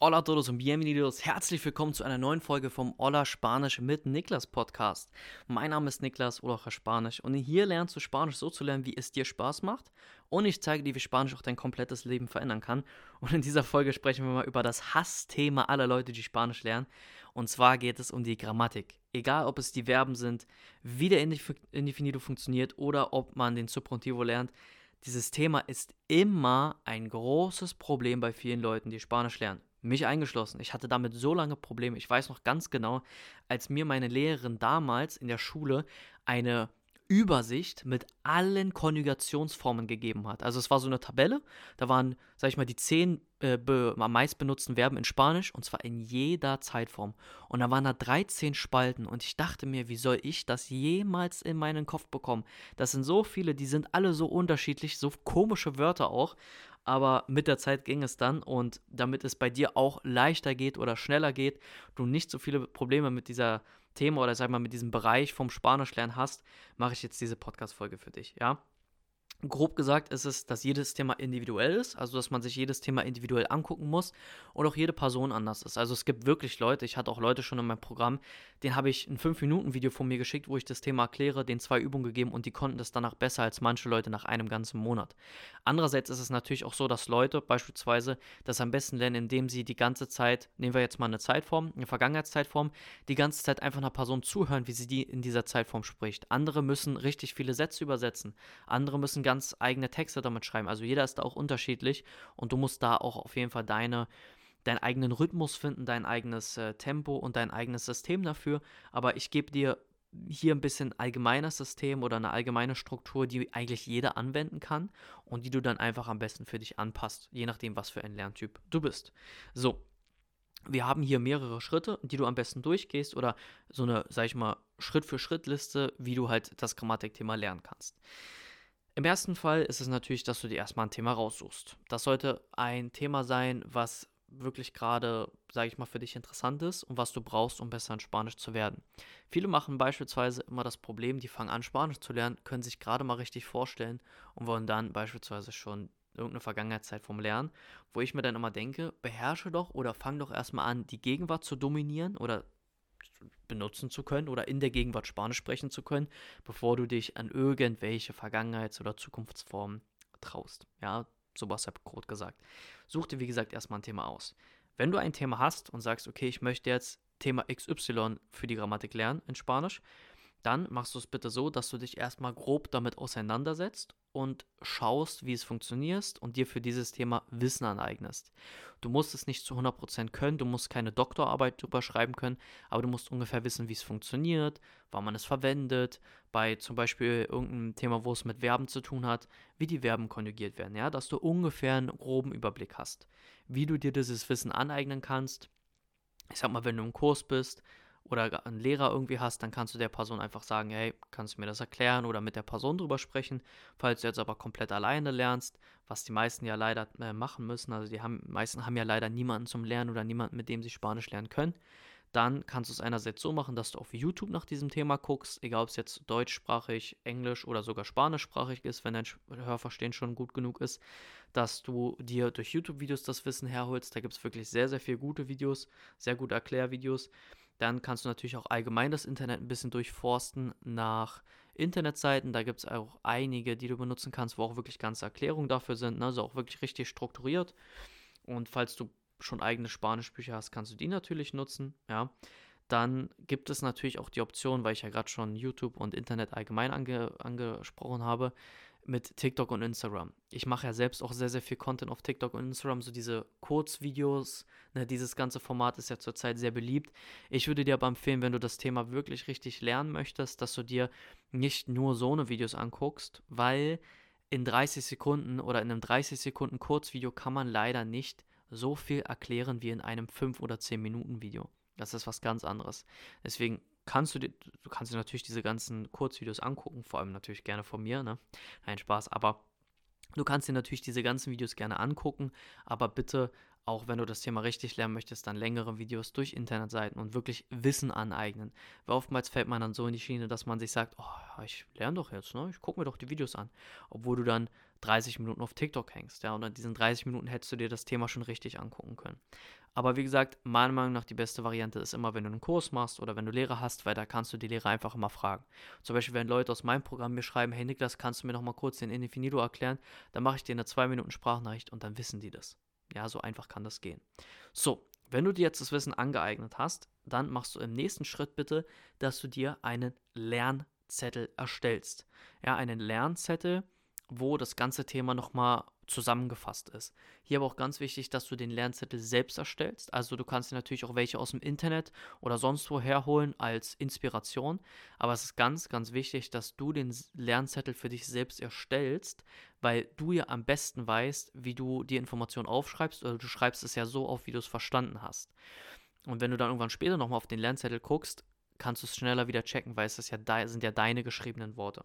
Hola a todos und bienvenidos. Herzlich willkommen zu einer neuen Folge vom Hola Spanisch mit Niklas Podcast. Mein Name ist Niklas auch Spanisch und hier lernst du Spanisch so zu lernen, wie es dir Spaß macht und ich zeige dir, wie Spanisch auch dein komplettes Leben verändern kann. Und in dieser Folge sprechen wir mal über das Hassthema aller Leute, die Spanisch lernen. Und zwar geht es um die Grammatik. Egal, ob es die Verben sind, wie der Indefinido funktioniert oder ob man den Subjuntivo lernt. Dieses Thema ist immer ein großes Problem bei vielen Leuten, die Spanisch lernen. Mich eingeschlossen. Ich hatte damit so lange Probleme. Ich weiß noch ganz genau, als mir meine Lehrerin damals in der Schule eine Übersicht mit allen Konjugationsformen gegeben hat. Also es war so eine Tabelle, da waren, sag ich mal, die zehn äh, am meist benutzten Verben in Spanisch und zwar in jeder Zeitform. Und da waren da 13 Spalten und ich dachte mir, wie soll ich das jemals in meinen Kopf bekommen? Das sind so viele, die sind alle so unterschiedlich, so komische Wörter auch. Aber mit der Zeit ging es dann und damit es bei dir auch leichter geht oder schneller geht, du nicht so viele Probleme mit dieser Thema oder sag mal mit diesem Bereich vom Spanischlernen hast, mache ich jetzt diese Podcast-Folge für dich, ja? Grob gesagt ist es, dass jedes Thema individuell ist, also dass man sich jedes Thema individuell angucken muss und auch jede Person anders ist. Also es gibt wirklich Leute, ich hatte auch Leute schon in meinem Programm, den habe ich ein 5-Minuten-Video von mir geschickt, wo ich das Thema erkläre, den zwei Übungen gegeben und die konnten das danach besser als manche Leute nach einem ganzen Monat. Andererseits ist es natürlich auch so, dass Leute beispielsweise das am besten lernen, indem sie die ganze Zeit, nehmen wir jetzt mal eine Zeitform, eine Vergangenheitszeitform, die ganze Zeit einfach einer Person zuhören, wie sie die in dieser Zeitform spricht. Andere müssen richtig viele Sätze übersetzen, andere müssen ganz eigene Texte damit schreiben. Also jeder ist da auch unterschiedlich und du musst da auch auf jeden Fall deine deinen eigenen Rhythmus finden, dein eigenes äh, Tempo und dein eigenes System dafür. Aber ich gebe dir hier ein bisschen allgemeines System oder eine allgemeine Struktur, die eigentlich jeder anwenden kann und die du dann einfach am besten für dich anpasst, je nachdem, was für ein Lerntyp du bist. So, wir haben hier mehrere Schritte, die du am besten durchgehst oder so eine, sag ich mal, Schritt-für-Schritt-Liste, wie du halt das Grammatikthema lernen kannst. Im ersten Fall ist es natürlich, dass du dir erstmal ein Thema raussuchst. Das sollte ein Thema sein, was wirklich gerade, sage ich mal, für dich interessant ist und was du brauchst, um besser in Spanisch zu werden. Viele machen beispielsweise immer das Problem, die fangen an, Spanisch zu lernen, können sich gerade mal richtig vorstellen und wollen dann beispielsweise schon irgendeine Vergangenheitszeit vom Lernen, wo ich mir dann immer denke, beherrsche doch oder fang doch erstmal an, die Gegenwart zu dominieren oder benutzen zu können oder in der Gegenwart Spanisch sprechen zu können, bevor du dich an irgendwelche Vergangenheits- oder Zukunftsformen traust. Ja, sowas habe ich gerade gesagt. Such dir, wie gesagt, erstmal ein Thema aus. Wenn du ein Thema hast und sagst, okay, ich möchte jetzt Thema XY für die Grammatik lernen in Spanisch, dann machst du es bitte so, dass du dich erstmal grob damit auseinandersetzt und schaust, wie es funktioniert und dir für dieses Thema Wissen aneignest. Du musst es nicht zu 100% können, du musst keine Doktorarbeit drüber schreiben können, aber du musst ungefähr wissen, wie es funktioniert, wann man es verwendet, bei zum Beispiel irgendeinem Thema, wo es mit Verben zu tun hat, wie die Verben konjugiert werden, ja, dass du ungefähr einen groben Überblick hast, wie du dir dieses Wissen aneignen kannst. Ich sag mal, wenn du im Kurs bist, oder einen Lehrer irgendwie hast, dann kannst du der Person einfach sagen, hey, kannst du mir das erklären oder mit der Person drüber sprechen. Falls du jetzt aber komplett alleine lernst, was die meisten ja leider äh, machen müssen, also die haben, meisten haben ja leider niemanden zum Lernen oder niemanden, mit dem sie Spanisch lernen können, dann kannst du es einerseits so machen, dass du auf YouTube nach diesem Thema guckst, egal ob es jetzt deutschsprachig, englisch oder sogar spanischsprachig ist, wenn dein Hörverstehen schon gut genug ist, dass du dir durch YouTube-Videos das Wissen herholst. Da gibt es wirklich sehr, sehr viele gute Videos, sehr gute Erklärvideos. Dann kannst du natürlich auch allgemein das Internet ein bisschen durchforsten nach Internetseiten. Da gibt es auch einige, die du benutzen kannst, wo auch wirklich ganze Erklärungen dafür sind, ne? also auch wirklich richtig strukturiert. Und falls du schon eigene Spanischbücher hast, kannst du die natürlich nutzen, ja. Dann gibt es natürlich auch die Option, weil ich ja gerade schon YouTube und Internet allgemein ange angesprochen habe, mit TikTok und Instagram. Ich mache ja selbst auch sehr, sehr viel Content auf TikTok und Instagram, so diese Kurzvideos, ne, dieses ganze Format ist ja zurzeit sehr beliebt. Ich würde dir aber empfehlen, wenn du das Thema wirklich richtig lernen möchtest, dass du dir nicht nur so eine Videos anguckst, weil in 30 Sekunden oder in einem 30 Sekunden Kurzvideo kann man leider nicht so viel erklären wie in einem 5 oder 10 Minuten Video. Das ist was ganz anderes. Deswegen kannst du dir, du kannst dir natürlich diese ganzen Kurzvideos angucken, vor allem natürlich gerne von mir, ne? Nein, Spaß, aber du kannst dir natürlich diese ganzen Videos gerne angucken, aber bitte auch wenn du das Thema richtig lernen möchtest, dann längere Videos durch Internetseiten und wirklich Wissen aneignen. Weil oftmals fällt man dann so in die Schiene, dass man sich sagt, oh, ich lerne doch jetzt, ne? Ich gucke mir doch die Videos an. Obwohl du dann 30 Minuten auf TikTok hängst, ja, und in diesen 30 Minuten hättest du dir das Thema schon richtig angucken können. Aber wie gesagt, meiner Meinung nach die beste Variante ist immer, wenn du einen Kurs machst oder wenn du Lehrer hast, weil da kannst du die Lehrer einfach immer fragen. Zum Beispiel, wenn Leute aus meinem Programm mir schreiben, hey Niklas, kannst du mir noch mal kurz den Indefinido erklären? Dann mache ich dir eine 2 Minuten Sprachnachricht und dann wissen die das. Ja, so einfach kann das gehen. So, wenn du dir jetzt das Wissen angeeignet hast, dann machst du im nächsten Schritt bitte, dass du dir einen Lernzettel erstellst. Ja, einen Lernzettel, wo das ganze Thema nochmal zusammengefasst ist. Hier aber auch ganz wichtig, dass du den Lernzettel selbst erstellst. Also du kannst dir natürlich auch welche aus dem Internet oder sonst wo herholen als Inspiration. Aber es ist ganz, ganz wichtig, dass du den Lernzettel für dich selbst erstellst, weil du ja am besten weißt, wie du die Information aufschreibst oder du schreibst es ja so auf, wie du es verstanden hast. Und wenn du dann irgendwann später nochmal auf den Lernzettel guckst, kannst du es schneller wieder checken, weil es ja sind ja deine geschriebenen Worte.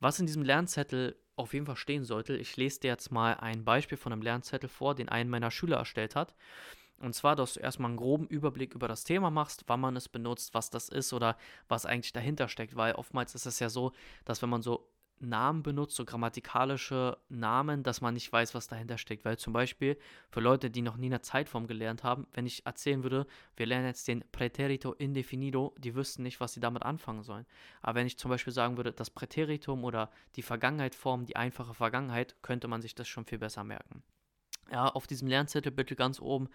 Was in diesem Lernzettel auf jeden Fall stehen sollte, ich lese dir jetzt mal ein Beispiel von einem Lernzettel vor, den einen meiner Schüler erstellt hat. Und zwar, dass du erstmal einen groben Überblick über das Thema machst, wann man es benutzt, was das ist oder was eigentlich dahinter steckt, weil oftmals ist es ja so, dass wenn man so Namen benutzt, so grammatikalische Namen, dass man nicht weiß, was dahinter steckt. Weil zum Beispiel für Leute, die noch nie eine Zeitform gelernt haben, wenn ich erzählen würde, wir lernen jetzt den Präterito indefinido, die wüssten nicht, was sie damit anfangen sollen. Aber wenn ich zum Beispiel sagen würde, das Präteritum oder die Vergangenheitsform, die einfache Vergangenheit, könnte man sich das schon viel besser merken. Ja, auf diesem Lernzettel bitte ganz oben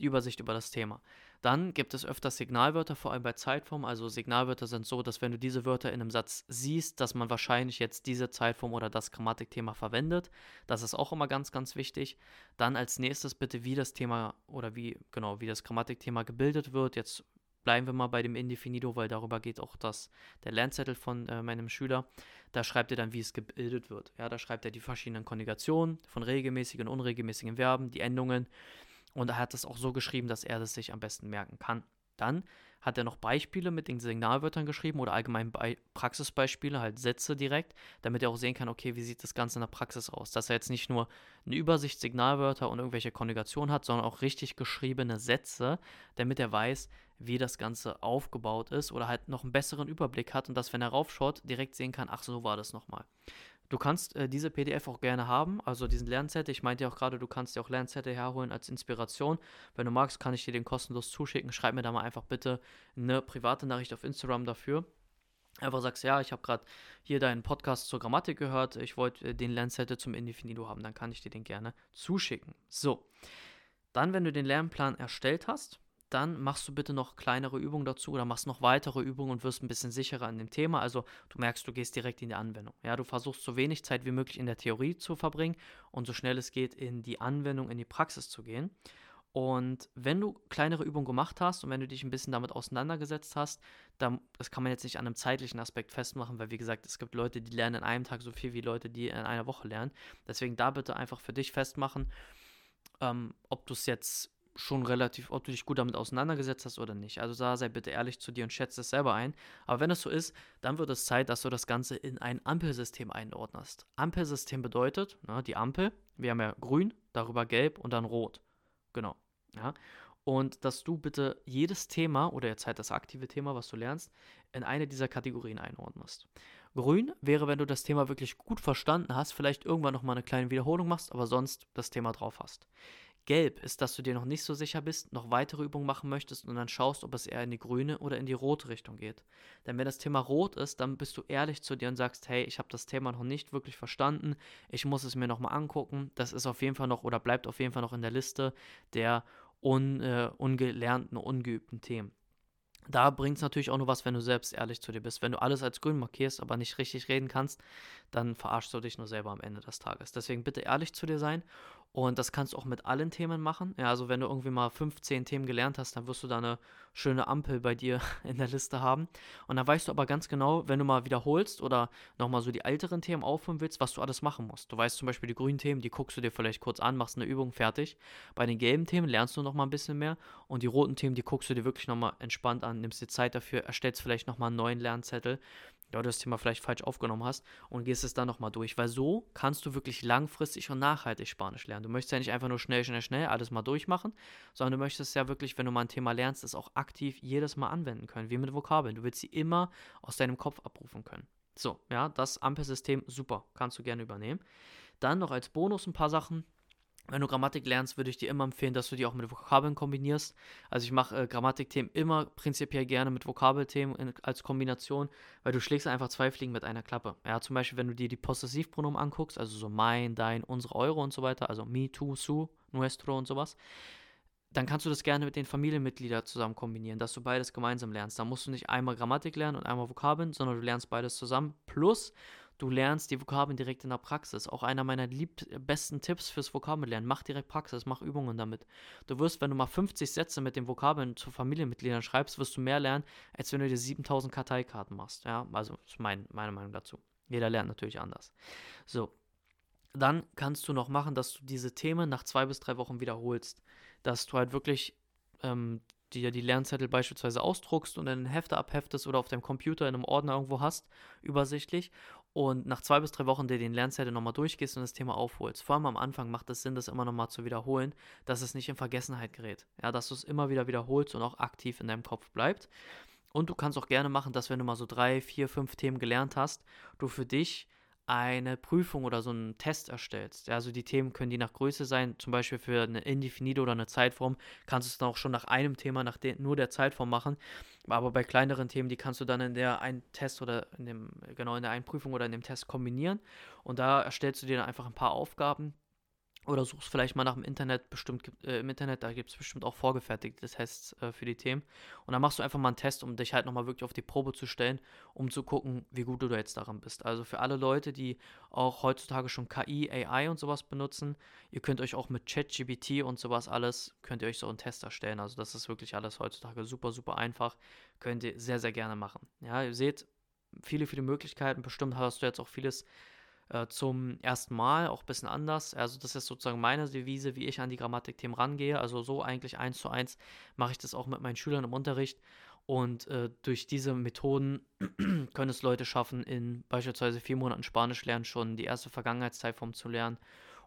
die Übersicht über das Thema. Dann gibt es öfter Signalwörter, vor allem bei Zeitform. Also Signalwörter sind so, dass wenn du diese Wörter in einem Satz siehst, dass man wahrscheinlich jetzt diese Zeitform oder das Grammatikthema verwendet. Das ist auch immer ganz, ganz wichtig. Dann als nächstes bitte, wie das Thema oder wie, genau, wie das Grammatikthema gebildet wird. Jetzt bleiben wir mal bei dem Indefinido, weil darüber geht auch das, der Lernzettel von äh, meinem Schüler. Da schreibt er dann, wie es gebildet wird. Ja, da schreibt er die verschiedenen Konjugationen von regelmäßigen und unregelmäßigen Verben, die Endungen und er hat es auch so geschrieben, dass er das sich am besten merken kann. Dann hat er noch Beispiele mit den Signalwörtern geschrieben oder allgemein Be Praxisbeispiele, halt Sätze direkt, damit er auch sehen kann, okay, wie sieht das Ganze in der Praxis aus. Dass er jetzt nicht nur eine Übersicht Signalwörter und irgendwelche Konjugationen hat, sondern auch richtig geschriebene Sätze, damit er weiß, wie das Ganze aufgebaut ist oder halt noch einen besseren Überblick hat und dass, wenn er raufschaut, direkt sehen kann, ach, so war das nochmal. Du kannst äh, diese PDF auch gerne haben, also diesen Lernzettel. Ich meinte ja auch gerade, du kannst dir auch Lernzettel herholen als Inspiration. Wenn du magst, kann ich dir den kostenlos zuschicken. Schreib mir da mal einfach bitte eine private Nachricht auf Instagram dafür. Einfach sagst, ja, ich habe gerade hier deinen Podcast zur Grammatik gehört, ich wollte äh, den Lernzettel zum Indefinido haben, dann kann ich dir den gerne zuschicken. So, dann, wenn du den Lernplan erstellt hast, dann machst du bitte noch kleinere Übungen dazu oder machst noch weitere Übungen und wirst ein bisschen sicherer an dem Thema. Also du merkst, du gehst direkt in die Anwendung. Ja, du versuchst so wenig Zeit wie möglich in der Theorie zu verbringen und so schnell es geht in die Anwendung, in die Praxis zu gehen. Und wenn du kleinere Übungen gemacht hast und wenn du dich ein bisschen damit auseinandergesetzt hast, dann, das kann man jetzt nicht an einem zeitlichen Aspekt festmachen, weil wie gesagt, es gibt Leute, die lernen in einem Tag so viel wie Leute, die in einer Woche lernen. Deswegen da bitte einfach für dich festmachen, ähm, ob du es jetzt schon relativ, ob du dich gut damit auseinandergesetzt hast oder nicht. Also da sei bitte ehrlich zu dir und schätze es selber ein. Aber wenn es so ist, dann wird es Zeit, dass du das Ganze in ein Ampelsystem einordnest. Ampelsystem bedeutet, na, ne, die Ampel, wir haben ja grün, darüber gelb und dann rot. Genau. Ja. Und dass du bitte jedes Thema oder jetzt halt das aktive Thema, was du lernst, in eine dieser Kategorien einordnest. Grün wäre, wenn du das Thema wirklich gut verstanden hast, vielleicht irgendwann nochmal eine kleine Wiederholung machst, aber sonst das Thema drauf hast. Gelb ist, dass du dir noch nicht so sicher bist, noch weitere Übungen machen möchtest und dann schaust, ob es eher in die grüne oder in die rote Richtung geht. Denn wenn das Thema rot ist, dann bist du ehrlich zu dir und sagst, hey, ich habe das Thema noch nicht wirklich verstanden, ich muss es mir nochmal angucken. Das ist auf jeden Fall noch oder bleibt auf jeden Fall noch in der Liste der un, äh, ungelernten, ungeübten Themen. Da bringt es natürlich auch nur was, wenn du selbst ehrlich zu dir bist. Wenn du alles als grün markierst, aber nicht richtig reden kannst, dann verarschst du dich nur selber am Ende des Tages. Deswegen bitte ehrlich zu dir sein und das kannst du auch mit allen Themen machen. Ja, also wenn du irgendwie mal 15 Themen gelernt hast, dann wirst du da eine schöne Ampel bei dir in der Liste haben. Und dann weißt du aber ganz genau, wenn du mal wiederholst oder nochmal so die älteren Themen aufhören willst, was du alles machen musst. Du weißt zum Beispiel die grünen Themen, die guckst du dir vielleicht kurz an, machst eine Übung fertig. Bei den gelben Themen lernst du nochmal ein bisschen mehr. Und die roten Themen, die guckst du dir wirklich nochmal entspannt an, nimmst dir Zeit dafür, erstellst vielleicht nochmal einen neuen Lernzettel ja, du das Thema vielleicht falsch aufgenommen hast und gehst es dann nochmal durch. Weil so kannst du wirklich langfristig und nachhaltig Spanisch lernen. Du möchtest ja nicht einfach nur schnell, schnell, schnell alles mal durchmachen, sondern du möchtest ja wirklich, wenn du mal ein Thema lernst, es auch aktiv jedes Mal anwenden können, wie mit Vokabeln. Du willst sie immer aus deinem Kopf abrufen können. So, ja, das Ampelsystem, super, kannst du gerne übernehmen. Dann noch als Bonus ein paar Sachen. Wenn du Grammatik lernst, würde ich dir immer empfehlen, dass du die auch mit Vokabeln kombinierst. Also ich mache äh, Grammatikthemen immer prinzipiell gerne mit Vokabelthemen in, als Kombination, weil du schlägst einfach zwei Fliegen mit einer Klappe. Ja, zum Beispiel, wenn du dir die Possessivpronomen anguckst, also so mein, dein, unsere, eure und so weiter, also me, tu, su, nuestro und sowas, dann kannst du das gerne mit den Familienmitgliedern zusammen kombinieren, dass du beides gemeinsam lernst. Da musst du nicht einmal Grammatik lernen und einmal Vokabeln, sondern du lernst beides zusammen. Plus, Du lernst die Vokabeln direkt in der Praxis. Auch einer meiner lieb besten Tipps fürs Vokabellernen. Mach direkt Praxis, mach Übungen damit. Du wirst, wenn du mal 50 Sätze mit den Vokabeln zu Familienmitgliedern schreibst, wirst du mehr lernen, als wenn du dir 7000 Karteikarten machst. Ja, also ist mein, meine Meinung dazu. Jeder lernt natürlich anders. So. Dann kannst du noch machen, dass du diese Themen nach zwei bis drei Wochen wiederholst. Dass du halt wirklich ähm, dir die Lernzettel beispielsweise ausdruckst und in einen Hefter abheftest oder auf deinem Computer in einem Ordner irgendwo hast, übersichtlich und nach zwei bis drei Wochen dir den Lernzettel nochmal durchgehst und das Thema aufholst. Vor allem am Anfang macht es Sinn, das immer nochmal zu wiederholen, dass es nicht in Vergessenheit gerät. Ja, dass du es immer wieder wiederholst und auch aktiv in deinem Kopf bleibt. Und du kannst auch gerne machen, dass wenn du mal so drei, vier, fünf Themen gelernt hast, du für dich eine Prüfung oder so einen Test erstellst. Also die Themen können die nach Größe sein, zum Beispiel für eine Indefinite oder eine Zeitform, kannst du es dann auch schon nach einem Thema, nach de nur der Zeitform machen. Aber bei kleineren Themen, die kannst du dann in der einen Test oder in dem, genau in der einen Prüfung oder in dem Test kombinieren. Und da erstellst du dir dann einfach ein paar Aufgaben oder suchst vielleicht mal nach dem Internet, bestimmt äh, im Internet, da gibt es bestimmt auch vorgefertigte Tests äh, für die Themen. Und dann machst du einfach mal einen Test, um dich halt nochmal wirklich auf die Probe zu stellen, um zu gucken, wie gut du da jetzt daran bist. Also für alle Leute, die auch heutzutage schon KI, AI und sowas benutzen, ihr könnt euch auch mit ChatGPT und sowas alles, könnt ihr euch so einen Test erstellen. Also das ist wirklich alles heutzutage super, super einfach. Könnt ihr sehr, sehr gerne machen. Ja, ihr seht viele, viele Möglichkeiten. Bestimmt hast du jetzt auch vieles äh, zum ersten Mal, auch ein bisschen anders. Also das ist sozusagen meine Devise, wie ich an die Grammatikthemen rangehe. Also so eigentlich eins zu eins mache ich das auch mit meinen Schülern im Unterricht. Und äh, durch diese Methoden können es Leute schaffen, in beispielsweise vier Monaten Spanisch lernen, schon die erste Vergangenheitszeitform zu lernen.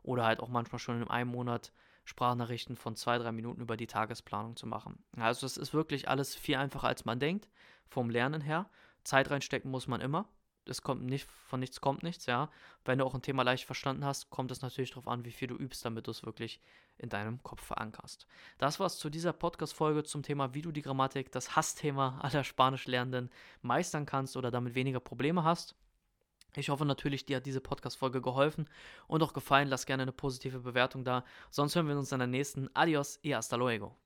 Oder halt auch manchmal schon in einem Monat Sprachnachrichten von zwei, drei Minuten über die Tagesplanung zu machen. Also es ist wirklich alles viel einfacher, als man denkt, vom Lernen her. Zeit reinstecken muss man immer es kommt nicht, von nichts kommt nichts, ja. Wenn du auch ein Thema leicht verstanden hast, kommt es natürlich darauf an, wie viel du übst, damit du es wirklich in deinem Kopf verankerst. Das war's zu dieser Podcast-Folge zum Thema, wie du die Grammatik, das Hassthema aller Spanischlernenden meistern kannst oder damit weniger Probleme hast. Ich hoffe natürlich, dir hat diese Podcast-Folge geholfen und auch gefallen. Lass gerne eine positive Bewertung da. Sonst hören wir uns in der nächsten. Adios y hasta luego.